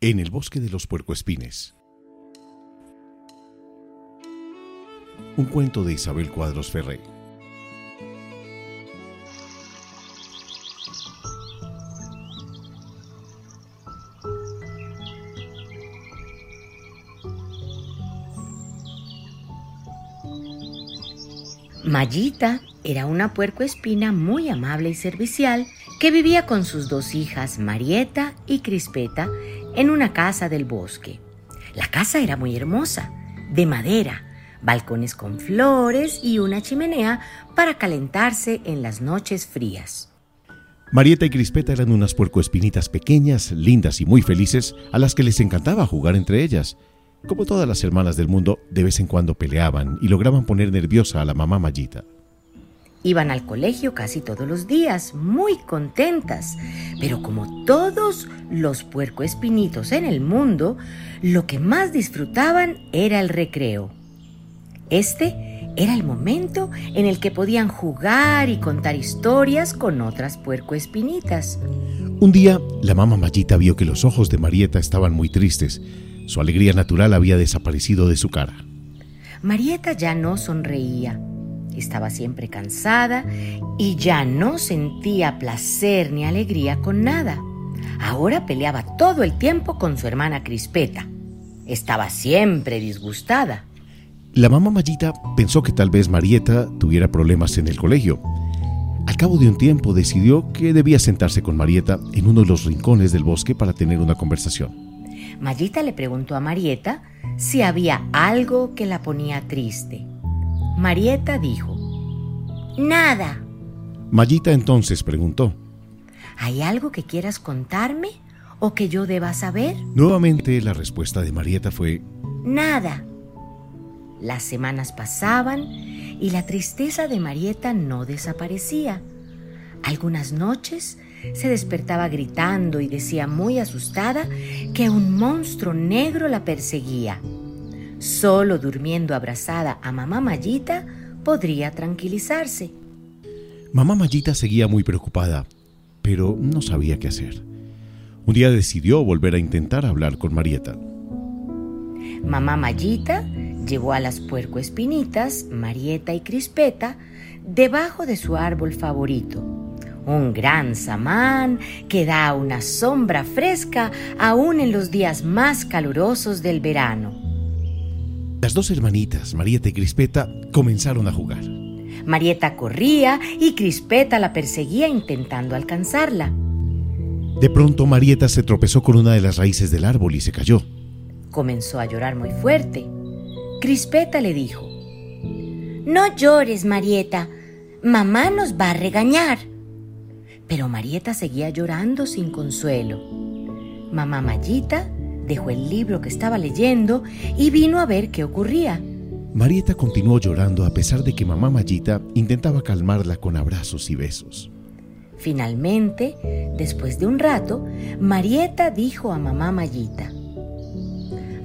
En el bosque de los puercoespines. Un cuento de Isabel Cuadros Ferré. Mayita era una puercoespina muy amable y servicial que vivía con sus dos hijas, Marieta y Crispeta, en una casa del bosque. La casa era muy hermosa, de madera, balcones con flores y una chimenea para calentarse en las noches frías. Marieta y Crispeta eran unas puercoespinitas pequeñas, lindas y muy felices, a las que les encantaba jugar entre ellas. Como todas las hermanas del mundo, de vez en cuando peleaban y lograban poner nerviosa a la mamá Mayita. Iban al colegio casi todos los días, muy contentas, pero como todos los puercoespinitos en el mundo, lo que más disfrutaban era el recreo. Este era el momento en el que podían jugar y contar historias con otras puercoespinitas. Un día, la mamá Mayita vio que los ojos de Marieta estaban muy tristes. Su alegría natural había desaparecido de su cara. Marieta ya no sonreía estaba siempre cansada y ya no sentía placer ni alegría con nada. Ahora peleaba todo el tiempo con su hermana Crispeta. Estaba siempre disgustada. La mamá Mayita pensó que tal vez Marieta tuviera problemas en el colegio. Al cabo de un tiempo decidió que debía sentarse con Marieta en uno de los rincones del bosque para tener una conversación. Mayita le preguntó a Marieta si había algo que la ponía triste. Marieta dijo, Nada. Mayita entonces preguntó, ¿Hay algo que quieras contarme o que yo deba saber? Nuevamente la respuesta de Marieta fue, Nada. Las semanas pasaban y la tristeza de Marieta no desaparecía. Algunas noches se despertaba gritando y decía muy asustada que un monstruo negro la perseguía. Solo durmiendo abrazada a mamá Mayita podría tranquilizarse. Mamá Mayita seguía muy preocupada, pero no sabía qué hacer. Un día decidió volver a intentar hablar con Marieta. Mamá Mayita llevó a las puercoespinitas, Marieta y Crispeta, debajo de su árbol favorito, un gran samán que da una sombra fresca aún en los días más calurosos del verano. Las dos hermanitas, Marieta y Crispeta, comenzaron a jugar. Marieta corría y Crispeta la perseguía intentando alcanzarla. De pronto Marieta se tropezó con una de las raíces del árbol y se cayó. Comenzó a llorar muy fuerte. Crispeta le dijo, No llores, Marieta. Mamá nos va a regañar. Pero Marieta seguía llorando sin consuelo. Mamá Mayita dejó el libro que estaba leyendo y vino a ver qué ocurría. Marieta continuó llorando a pesar de que mamá Mayita intentaba calmarla con abrazos y besos. Finalmente, después de un rato, Marieta dijo a mamá Mayita,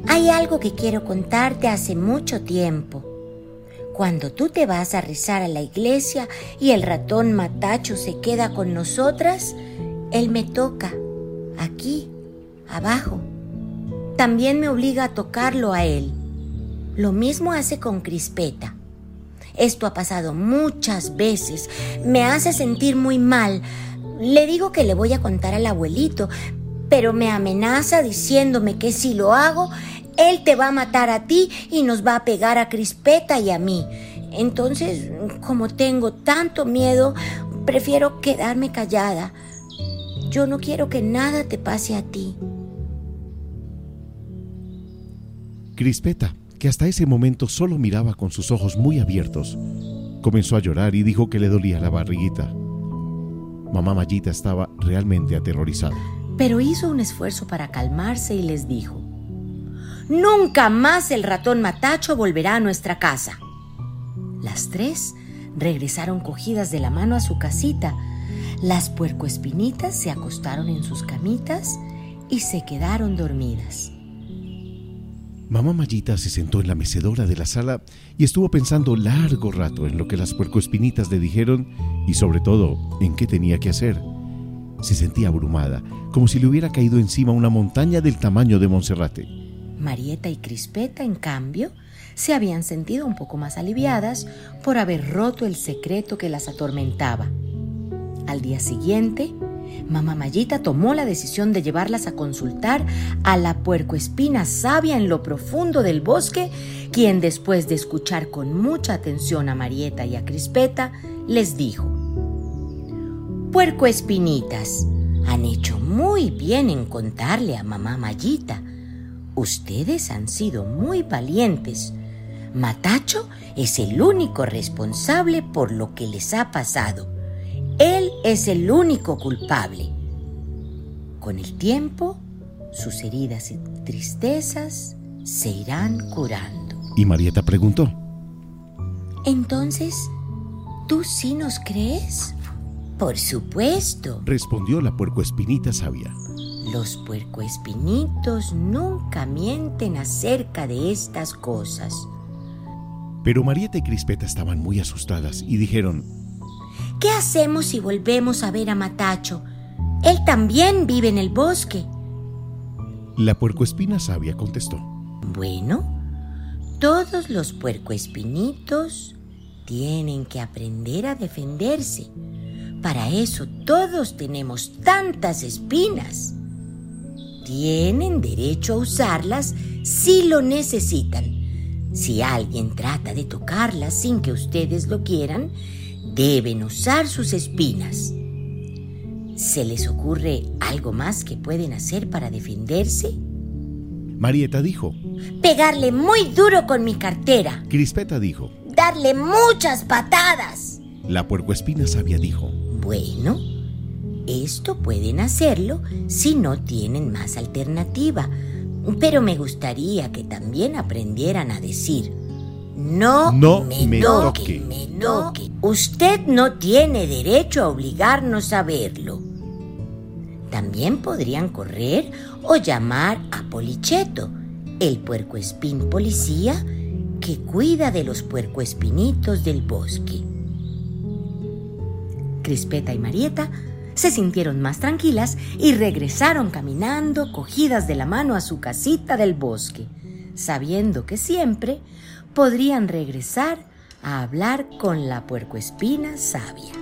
Hay algo que quiero contarte hace mucho tiempo. Cuando tú te vas a rezar a la iglesia y el ratón Matacho se queda con nosotras, él me toca, aquí, abajo también me obliga a tocarlo a él. Lo mismo hace con Crispeta. Esto ha pasado muchas veces. Me hace sentir muy mal. Le digo que le voy a contar al abuelito, pero me amenaza diciéndome que si lo hago, él te va a matar a ti y nos va a pegar a Crispeta y a mí. Entonces, como tengo tanto miedo, prefiero quedarme callada. Yo no quiero que nada te pase a ti. Crispeta, que hasta ese momento solo miraba con sus ojos muy abiertos, comenzó a llorar y dijo que le dolía la barriguita. Mamá Mayita estaba realmente aterrorizada. Pero hizo un esfuerzo para calmarse y les dijo, Nunca más el ratón Matacho volverá a nuestra casa. Las tres regresaron cogidas de la mano a su casita. Las puercoespinitas se acostaron en sus camitas y se quedaron dormidas. Mamá Mayita se sentó en la mecedora de la sala y estuvo pensando largo rato en lo que las puercoespinitas le dijeron y sobre todo en qué tenía que hacer. Se sentía abrumada, como si le hubiera caído encima una montaña del tamaño de Monserrate. Marieta y Crispeta, en cambio, se habían sentido un poco más aliviadas por haber roto el secreto que las atormentaba. Al día siguiente, Mamá Mayita tomó la decisión de llevarlas a consultar a la puercoespina sabia en lo profundo del bosque, quien después de escuchar con mucha atención a Marieta y a Crispeta, les dijo, Puercoespinitas, han hecho muy bien en contarle a mamá Mayita. Ustedes han sido muy valientes. Matacho es el único responsable por lo que les ha pasado. Él es el único culpable. Con el tiempo, sus heridas y tristezas se irán curando. Y Marieta preguntó. Entonces, ¿tú sí nos crees? Por supuesto, Respondió la puercoespinita sabia. los puercoespinitos nunca mienten acerca de estas cosas. Pero Marieta y Crispeta estaban muy asustadas y dijeron, ¿Qué hacemos si volvemos a ver a Matacho? Él también vive en el bosque. la puercoespina sabia contestó. Bueno, todos los puercoespinitos tienen que aprender a defenderse. Para eso todos tenemos tantas espinas. Tienen derecho a usarlas si lo necesitan. Si alguien trata de tocarlas sin que ustedes lo quieran, deben usar sus espinas. ¿Se les ocurre algo más que pueden hacer para defenderse? Marieta dijo. Pegarle muy duro con mi cartera. Crispeta dijo. Darle muchas patadas. La puercoespina sabia dijo. Bueno, esto pueden hacerlo si no tienen más alternativa. Pero me gustaría que también aprendieran a decir, no, No me, me toque, toque". me toque. Usted no tiene derecho a obligarnos a verlo. También podrían correr o llamar a Policheto, el puercoespín policía que cuida de los puercoespinitos del bosque. Crispeta y Marieta se sintieron más tranquilas y regresaron caminando cogidas de la mano a su casita del bosque, sabiendo que siempre podrían regresar a hablar con la puercoespina sabia.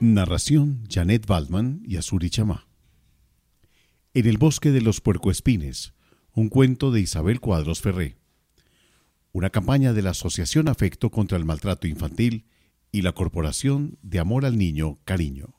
Narración Janet Baldman y Azuri Chamá. En el bosque de los puercoespines, un cuento de Isabel Cuadros Ferré. Una campaña de la Asociación Afecto contra el Maltrato Infantil y la Corporación de Amor al Niño Cariño.